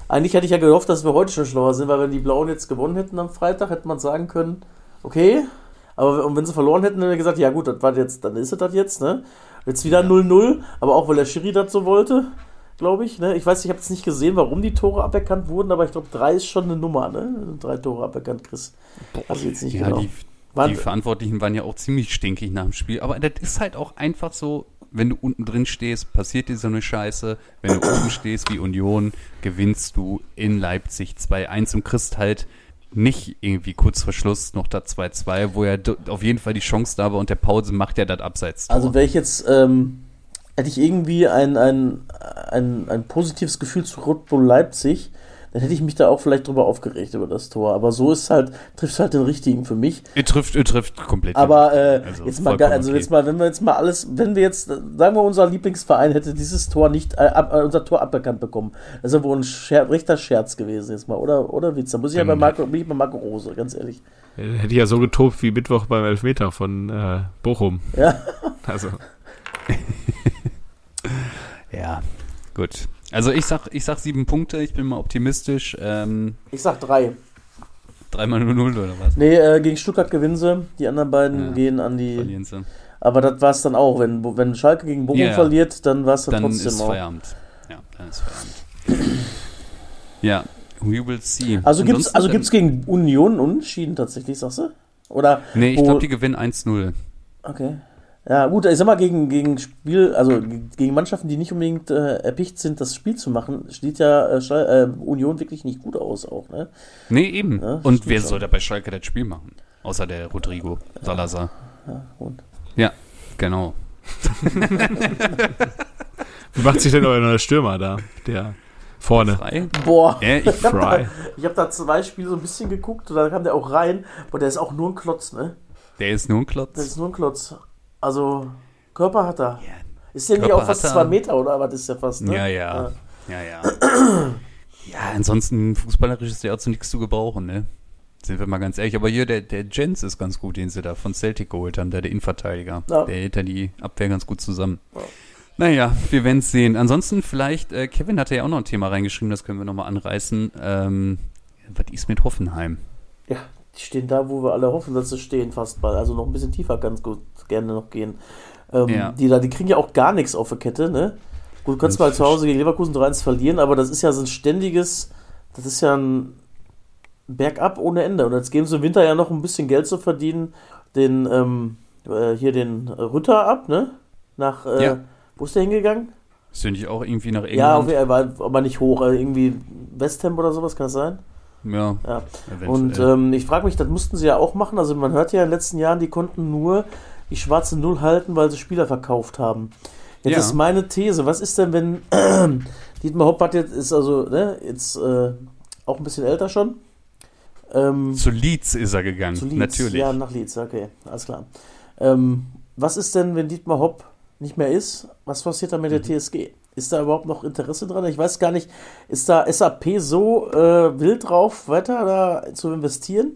Eigentlich hätte ich ja gehofft, dass wir heute schon schlauer sind, weil wenn die Blauen jetzt gewonnen hätten am Freitag, hätte man sagen können, okay. Aber und wenn sie verloren hätten, hätten wir gesagt, ja gut, das war jetzt, dann ist es das jetzt, ne? Jetzt wieder 0-0, aber auch weil der Schiri das so wollte, glaube ich. Ne? Ich weiß, ich habe jetzt nicht gesehen, warum die Tore aberkannt wurden, aber ich glaube, drei ist schon eine Nummer, ne? Drei Tore aberkannt, Chris. Ich jetzt nicht Ja, genau. die, Waren- die Verantwortlichen waren ja auch ziemlich stinkig nach dem Spiel. Aber das ist halt auch einfach so, wenn du unten drin stehst, passiert dir so eine Scheiße. Wenn du oben stehst wie Union, gewinnst du in Leipzig 2-1 und kriegst halt nicht irgendwie kurz vor Schluss noch das 2-2, wo ja auf jeden Fall die Chance da war und der Pause macht ja das Abseits. Also wäre ich jetzt, ähm, hätte ich irgendwie ein, ein, ein, ein positives Gefühl zu Red Bull Leipzig, dann hätte ich mich da auch vielleicht drüber aufgeregt über das Tor. Aber so ist halt, trifft halt den richtigen für mich. er trifft, er trifft komplett. Aber äh, Also jetzt mal, also okay. jetzt mal, wenn wir jetzt mal alles, wenn wir jetzt, äh, sagen wir, unser Lieblingsverein hätte dieses Tor nicht, äh, ab, äh, unser Tor aberkannt bekommen. Das ist ja wohl ein Scher rechter Scherz gewesen jetzt mal, oder, oder Witz? Da muss ich ja bei Ähm, Marco, bin ich bei Marco Rose, ganz ehrlich. Hätte ich ja so getobt wie Mittwoch beim Elfmeter von äh, Bochum. Ja. Also, [LAUGHS] Ja, gut. Also ich sag, ich sag sieben Punkte, ich bin mal optimistisch. Ähm, Ich sag drei. dreimal 0-0 oder was? Nee, äh, gegen Stuttgart gewinnen sie. Die anderen beiden Ja, gehen an die. Verlieren sie. Aber das war es dann auch. Wenn, wenn Schalke gegen Bochum Ja, ja. verliert, dann war es dann, Dann trotzdem ist auch. Feierabend. Ja, dann ist Feierabend. ja, we will see. Also gibt's, Ansonsten, also gibt's gegen Union Unentschieden tatsächlich, sagst du? Oder? Nee, ich glaube, die gewinnen 1-0. Okay. Ja, gut, ich sag mal, gegen, gegen Spiel, also gegen Mannschaften, die nicht unbedingt äh, erpicht sind, das Spiel zu machen, steht ja äh, äh, Union wirklich nicht gut aus auch, ne? Nee, eben. Ja, Und wer schon. soll da bei Schalke das Spiel machen? Außer der Rodrigo Salazar. Ja, und. Ja, genau. [LAUGHS] wie macht sich denn euer neuer Stürmer da? Der vorne. Frei? Boah, Ja, ich, ich hab, da, hab da zwei Spiele so ein bisschen geguckt und da kam der auch rein, aber der ist auch nur ein Klotz, ne? der ist nur ein Der Klotz. ist nur ein Klotz. Also, Körper hat er. Ja, Ist der nicht auch fast zwei Meter oder was ist der fast, ne? Ja, ja. Ja, ja. Ja, [CLEARS THROAT] ansonsten fußballerisch ist der auch zu nichts zu gebrauchen, ne? Sind wir mal ganz ehrlich. Aber hier, der, der Jens ist ganz gut, den sie da von Celtic geholt haben, da der Innenverteidiger. Ja. Der hält da die Abwehr ganz gut zusammen. Ja. Naja, wir werden es sehen. Ansonsten vielleicht, äh, Kevin hatte ja auch noch ein Thema reingeschrieben, das können wir nochmal anreißen. Ähm, was ist mit Hoffenheim? Ja, die stehen da, wo wir alle hoffen, dass sie stehen, fast bald. Also noch ein bisschen tiefer ganz gut gerne noch gehen. Ähm, Ja. Die da, die kriegen ja auch gar nichts auf der Kette, ne? Gut, du kannst Das mal zu Hause gegen Leverkusen 3-1 verlieren, aber das ist ja so ein ständiges, das ist ja ein Bergab ohne Ende. Und jetzt geben sie im Winter ja noch ein bisschen Geld zu verdienen, den, ähm, äh, hier den Rütter ab, ne? Nach, äh, Ja. wo ist der hingegangen? Sind die auch irgendwie nach Ja, England? er war aber nicht hoch, äh, irgendwie West Ham oder sowas, kann das sein? Ja, Ja. Und ähm, ich frage mich, das mussten sie ja auch machen. Also man hört ja in den letzten Jahren, die konnten nur die schwarze Null halten, weil sie Spieler verkauft haben. Jetzt Ja. ist meine These, was ist denn, wenn [CLEARS THROAT] Dietmar Hopp hat jetzt, ist also, ne, jetzt äh, auch ein bisschen älter schon. Ähm, zu Leeds ist er gegangen, zu Leeds. natürlich. Ja, nach Leeds, okay, alles klar. Ähm, was ist denn, wenn Dietmar Hopp nicht mehr ist? Was passiert dann mit Mhm. der TSG? Ist da überhaupt noch Interesse dran? Ich weiß gar nicht, ist da SAP so äh, wild drauf, weiter da zu investieren?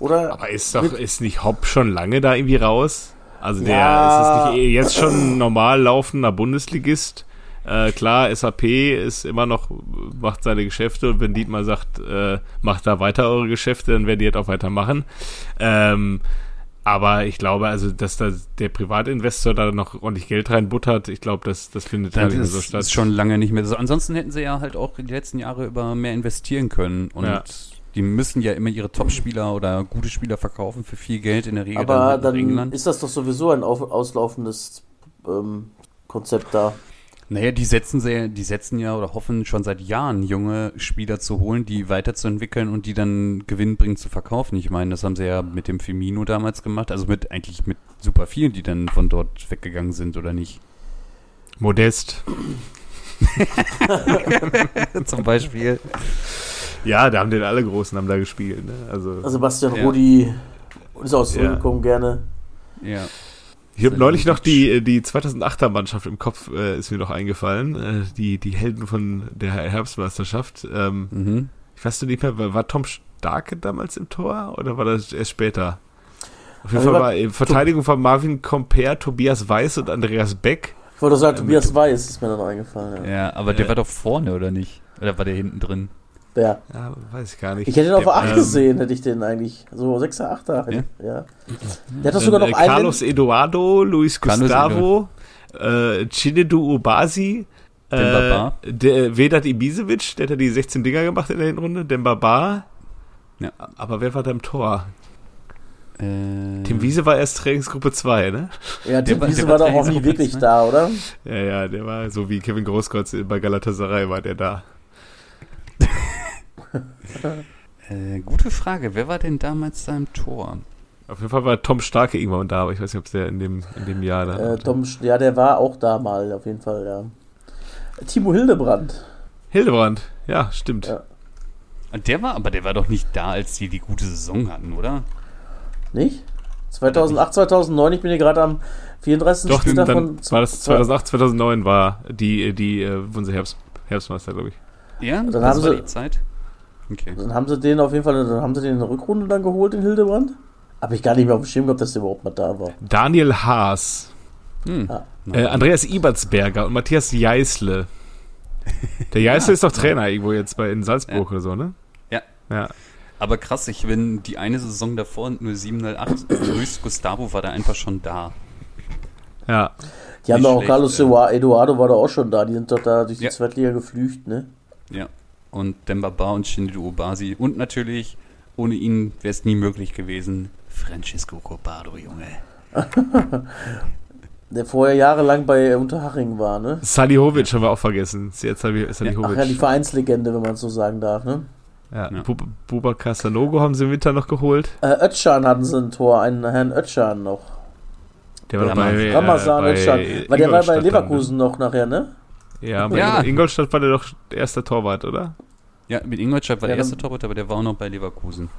Oder Aber ist doch, ist nicht Hopp schon lange da irgendwie raus? Also der Ja. ist es nicht eh jetzt schon normal laufender Bundesligist. Äh, klar, SAP ist immer noch, macht seine Geschäfte und wenn Dietmar sagt, äh, macht da weiter eure Geschäfte, dann werden die halt auch weitermachen. Ähm, aber ich glaube, also, dass da der Privatinvestor da noch ordentlich Geld reinbuttert, ich glaube, das, das findet Das nicht mehr ist, so statt. ist schon lange nicht mehr so. Ansonsten hätten sie ja halt auch die letzten Jahre über mehr investieren können. Und Ja. die müssen ja immer ihre Top-Spieler oder gute Spieler verkaufen für viel Geld in der Regel aber halt dann England. ist das doch sowieso ein auf, auslaufendes ähm, Konzept da. Naja, die setzen sehr, die setzen ja oder hoffen schon seit Jahren, junge Spieler zu holen, die weiterzuentwickeln und die dann gewinnbringend zu verkaufen. Ich meine, das haben sie ja mit dem Firmino damals gemacht, also mit eigentlich mit super vielen, die dann von dort weggegangen sind oder nicht. Modest. [LAUGHS] Zum Beispiel. Ja, da haben den alle Großen haben da gespielt. Ne? Also, Sebastian Ja. Rudi ist auch Ja. zurückgekommen, gerne. Ja. Ich habe neulich noch die, die 2008er Mannschaft im Kopf, äh, ist mir noch eingefallen. Äh, die, die Helden von der Herbstmeisterschaft. Ähm, Mhm. ich weiß nicht mehr, war, war Tom Starke damals im Tor oder war das erst später? Auf jeden Also Fall war- in Verteidigung von Marvin Comper, Tobias Weiß und Andreas Beck. Ich wollte sagen, Ja, Tobias Weiß ist mir dann eingefallen. Ja. Ja, aber der war doch vorne, oder nicht? Oder war der hinten drin? Der. Ja, weiß ich gar nicht. Ich hätte ihn auf Der- der 8 ähm, gesehen, hätte ich den eigentlich. So 6er, 8er. Ja? Ja. Der hat doch sogar noch äh, einen. Carlos Eduardo, Luis Carlos Gustavo, äh, Chinedu Obasi, äh, der Vedat Ibisevic, der hat ja die 16 Dinger gemacht in der Hinrunde, Dembaba. Ja. Aber wer war da im Tor? Äh, Tim Wiese war erst Trainingsgruppe 2, ne? ja, Tim der Wiese der war war doch auch nie wirklich zwei. da, oder? Ja, ja, der war so wie Kevin Großkreuz bei Galatasaray war der da. [LAUGHS] äh, gute Frage. Wer war denn damals da im Tor? Auf jeden Fall war Tom Starke irgendwann da, aber ich weiß nicht, ob der in dem, in dem Jahr da Äh, Tom, ja, der war auch da mal, auf jeden Fall, ja. Timo Hildebrand. Hildebrand, ja, stimmt. Ja. Und Der war, aber der war doch nicht da, als die die gute Saison hatten, oder? Nicht? 2008, 2009, ich bin hier gerade am 34. Doch, Spieltag dann von. war das 2008, 2009 war die, die, äh, wurden sie Herbst, Herbstmeister, glaube ich. Ja, Dann das haben war sie- die Zeit. Okay. Dann haben sie den auf jeden Fall, dann haben sie den in der Rückrunde dann geholt, den Hildebrand. Hab ich gar nicht mehr auf dem Schirm gehabt, dass der überhaupt mal da war. Daniel Haas, Hm. Ja. äh, Andreas Ibertsberger und Matthias Jeißle. Der Jeißle Ja. ist doch Trainer irgendwo jetzt bei in Salzburg oder so, ne? Ja. Ja. Aber krass, ich bin die eine Saison davor, 0708, [CLEARS THROAT] Luis Gustavo war da einfach schon da. Ja. Die haben doch auch schlecht, Carlos äh. Eduardo war da auch schon da. Die sind doch da durch die Ja. Zweitliga geflücht, ne? Ja. Und Dembaba und Shindu Obasi. Und natürlich, ohne ihn wäre es nie möglich gewesen, Francisco Cobardo, Junge. [LAUGHS] Der vorher jahrelang bei Unterhaching war, ne? Salihovic haben wir auch vergessen. Jetzt habe ich Ach Salihovic. ja, die Vereinslegende, wenn man es so sagen darf, ne? Ja, Ja. Bub Bubakar Sanogo haben sie im Winter noch geholt. Äh, Özcan hatten sie ein Tor, einen Herrn Özcan noch. Der war Ja, bei, äh, Ramazan bei Özcan. Weil der war bei Leverkusen noch nachher, ne? Ja, bei Ja. Ingolstadt war der doch erster Torwart, oder? Ja, mit Ingolstadt war Ja, der erste Torwart, aber der war auch noch bei Leverkusen.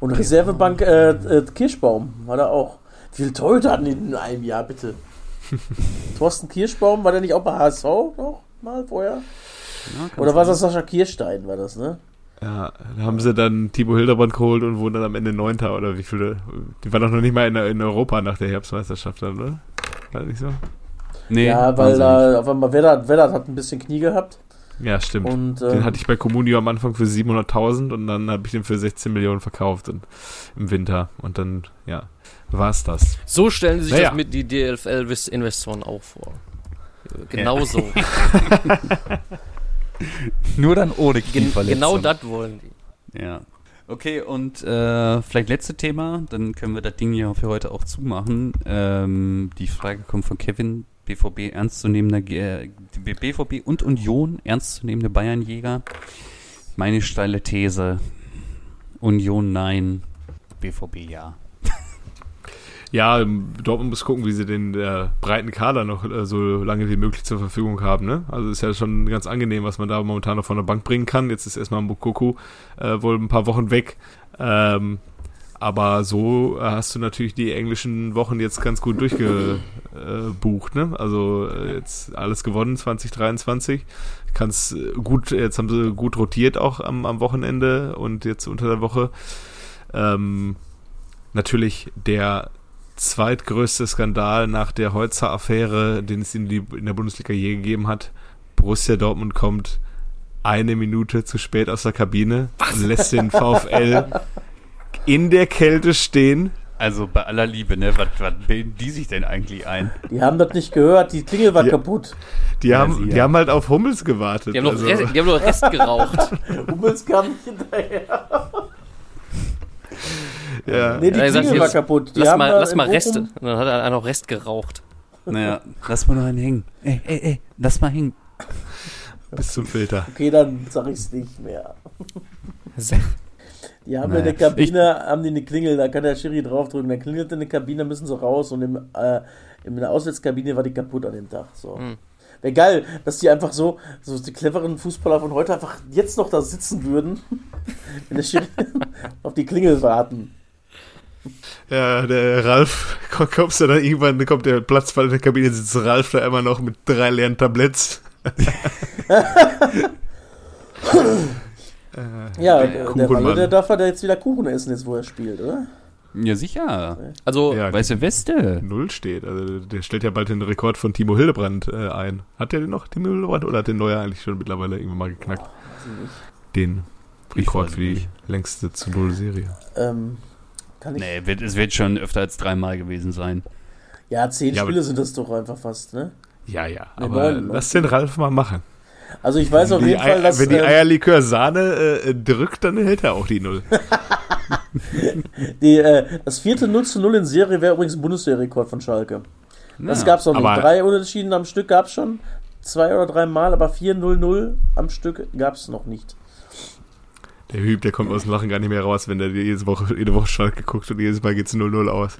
Und Reservebank äh, äh, Kirschbaum war da auch. Wie viele Torhüter hatten die in einem Jahr, bitte? [LAUGHS] Thorsten Kirschbaum, war der nicht auch bei HSV noch mal vorher? Ja, Oder war das Sascha Kirstein, war das, ne? Ja, da haben sie dann Timo Hildebrand geholt und wurden dann am Ende Neunter oder wie viele. Die waren doch noch nicht mal in, in Europa nach der Herbstmeisterschaft dann, oder? War das nicht so? Nee, ja, weil da auf einmal Vedat, Vedat hat ein bisschen Knie gehabt. Ja, stimmt. Und, den ähm, hatte ich bei Comunio am Anfang für 700.000 und dann habe ich den für 16 Millionen verkauft und, im Winter. Und dann, ja, war's das. So stellen sich Naja. das mit die DLFL-Investoren auch vor. Genau so. [LAUGHS] Nur dann ohne Gen Knieverletzung. genau das wollen die. Ja. Okay, und äh, vielleicht letzte Thema, dann können wir das Ding hier für heute auch zumachen. Ähm, die Frage kommt von Kevin, BVB ernstzunehmender, äh, BVB und Union ernstzunehmende Bayernjäger. Meine steile These, Union nein, BVB ja. Ja, ähm, Dortmund muss gucken, wie sie den äh, breiten Kader noch äh, so lange wie möglich zur Verfügung haben. Ne? Also ist ja schon ganz angenehm, was man da momentan noch von der Bank bringen kann. Jetzt ist erstmal Mokoko äh, wohl ein paar Wochen weg. Ähm, aber so äh, hast du natürlich die englischen Wochen jetzt ganz gut durchgebucht. Ne? Also äh, jetzt alles gewonnen 2023. Kannst äh, gut, jetzt haben sie gut rotiert auch am, am Wochenende und jetzt unter der Woche. Ähm, natürlich der zweitgrößte Skandal nach der Holzer-Affäre, den es in, die, in der Bundesliga je gegeben hat. Borussia Dortmund kommt eine Minute zu spät aus der Kabine und lässt den VfL [LAUGHS] in der Kälte stehen. Also bei aller Liebe, ne, was, was bilden die sich denn eigentlich ein? Die haben das nicht gehört, die Klingel war Ja. kaputt. Die, Ja, haben, die haben halt auf Hummels gewartet. Die haben noch, Also, Rest, die haben noch Rest geraucht. [LAUGHS] Hummels kam nicht hinterher. [LAUGHS] ja. Nee, die Ja, Klingel war kaputt. Die Lass haben mal, lass mal Reste. Und dann hat er noch Rest geraucht. Naja, lass mal noch einen hängen. Ey, ey, ey, lass mal hängen. bis zum Filter. Okay, dann sag ich's nicht mehr. Die haben Naja, in der Kabine, haben die eine Klingel, da kann der Schiri draufdrücken, dann klingelt in der Kabine, müssen sie raus und im, äh, in der Auswärtskabine war die kaputt an dem Tag. So. Hm. Wäre geil, dass die einfach so, so die cleveren Fußballer von heute einfach jetzt noch da sitzen würden, [LAUGHS] wenn der Schiri [LAUGHS] auf die Klingel warten. Ja, der Ralf, komm- kommst du dann irgendwann, kommt der Platzfall in der Kabine, sitzt Ralf da immer noch mit drei leeren Tabletts. [LAUGHS] Äh, Ja, der der, der. Walle, der darf ja da jetzt wieder Kuchen essen, jetzt wo er spielt, oder? Ja, sicher. Also, Ja, Weiße Weste. Null steht. Also der stellt ja bald den Rekord von Timo Hildebrand äh, ein. Hat der den noch, Timo Hildebrand, oder hat den Neuer eigentlich schon mittlerweile irgendwann mal geknackt? Nicht. Den Rekord für die nicht. längste zu Null-Serie. Ähm, kann ich. Nee, wird, es wird schon öfter als dreimal gewesen sein. Ja, zehn Ja, aber- Spiele sind das doch einfach fast, ne? Ja, ja. Nee, Aber neun, ne? lass den Ralf mal machen. Also ich weiß auf jeden Fall, dass wenn die äh, Eierlikör Sahne äh, drückt, dann hält er auch die Null. [LAUGHS] die, äh, das vierte 0 zu 0 in Serie wäre übrigens ein Bundeswehrrekord von Schalke. Das Ja. gab's noch nicht. Drei Unentschieden am Stück gab's schon. Zwei oder drei Mal, aber 4-0-0 am Stück gab's noch nicht. Der Hüb, der kommt aus dem Lachen gar nicht mehr raus, wenn der jede Woche, jede Woche Schalke guckt und jedes Mal geht's 0-0 aus.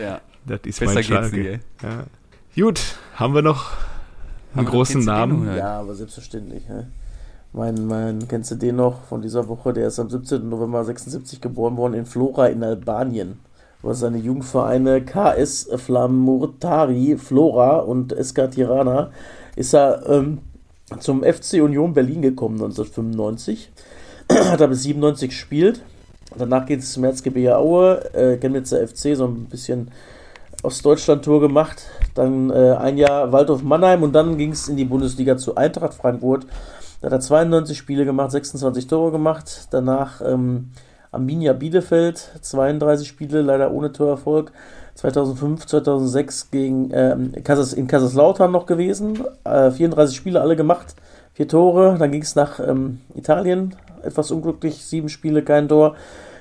Ja. Das ist Besser mein geht's Schalke. nicht, ey. Ja. Gut, haben wir noch einen großen Namen? Ja. Ja, aber selbstverständlich. Ne? Mein, mein, kennst du den noch von dieser Woche? Der ist am 17. November 76 geboren worden in Flora in Albanien. Wo seine Jugendvereine KS Flamurtari, Flora und SK Tirana ist er ähm, zum FC Union Berlin gekommen 1995. [CLEARS THROAT] Hat er bis 97 gespielt. Danach geht es zum Erzgebirge Aue, äh, Chemnitzer FC, so ein bisschen Ostdeutschland-Tour gemacht. Dann äh, ein Jahr Waldorf Mannheim und dann ging es in die Bundesliga zu Eintracht Frankfurt. Da hat er 92 Spiele gemacht, 26 Tore gemacht. Danach ähm, Arminia Bielefeld, 32 Spiele, leider ohne Torerfolg. 2005, 2006 gegen, Kassas, in Kaiserslautern noch gewesen. Äh, 34 Spiele alle gemacht, vier Tore. Dann ging es nach ähm, Italien, etwas unglücklich, sieben Spiele, kein Tor.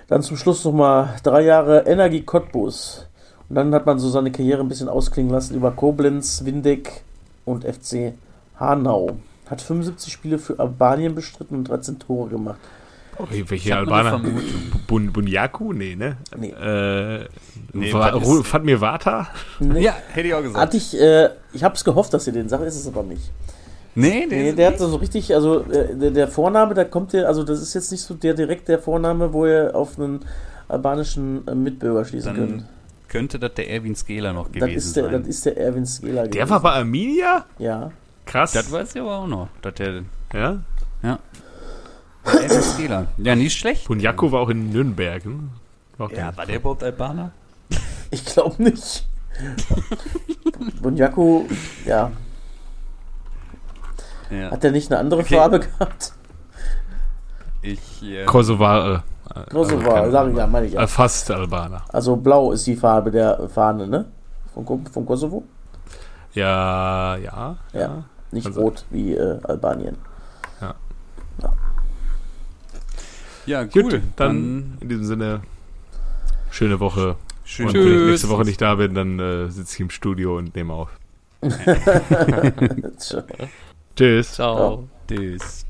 Dann zum Schluss nochmal drei Jahre Energie Cottbus. Und dann hat man so seine Karriere ein bisschen ausklingen lassen über Koblenz, Windeck und FC Hanau. Hat 75 Spiele für Albanien bestritten und 13 Tore gemacht. Oh, welche Albaner? Bun Bunyaku? Nee, ne? Nee. Äh, Nee, Fatmir Vata? Nee. Ja, hätte ich auch gesagt. Hatte ich, äh, ich habe es gehofft, dass ihr den sagt, ist es aber nicht. nee, Nee, der hat so richtig, also äh, der, der Vorname, da kommt der, also das ist jetzt nicht so der direkt der Vorname, wo ihr auf einen albanischen äh, Mitbürger schließen Dann könnt. Könnte das der Erwin Skeler noch Das gewesen ist, der, sein. das ist der Erwin Skela gewesen. Der war bei Arminia? Ja. Krass. das weiß ich aber auch noch. Dass der, ja? ja. Der Erwin Skeler. Ja, nicht schlecht. Bunyaku war auch in Nürnberg. Ne? War Ja, der- war der überhaupt Albaner? [LAUGHS] Ich glaube nicht. Bunyaku, ja. Ja. Hat der nicht eine andere Okay. Farbe gehabt? Ich, äh, Kosovar. Äh, Kosovo, also sag ich ja, meine ich ja. äh, fast Albaner. Also blau ist die Farbe der Fahne, ne? Von, von Kosovo? Ja, ja. Ja. Nicht Also- rot wie äh, Albanien. ja, cool. Gut, dann, in diesem Sinne, schöne Woche. schön. Und wenn ich Tschüss. nächste Woche nicht da bin, dann äh, sitze ich im Studio und nehme auf. [LAUGHS] [LAUGHS] Tschüss. Ciao. Tschüss.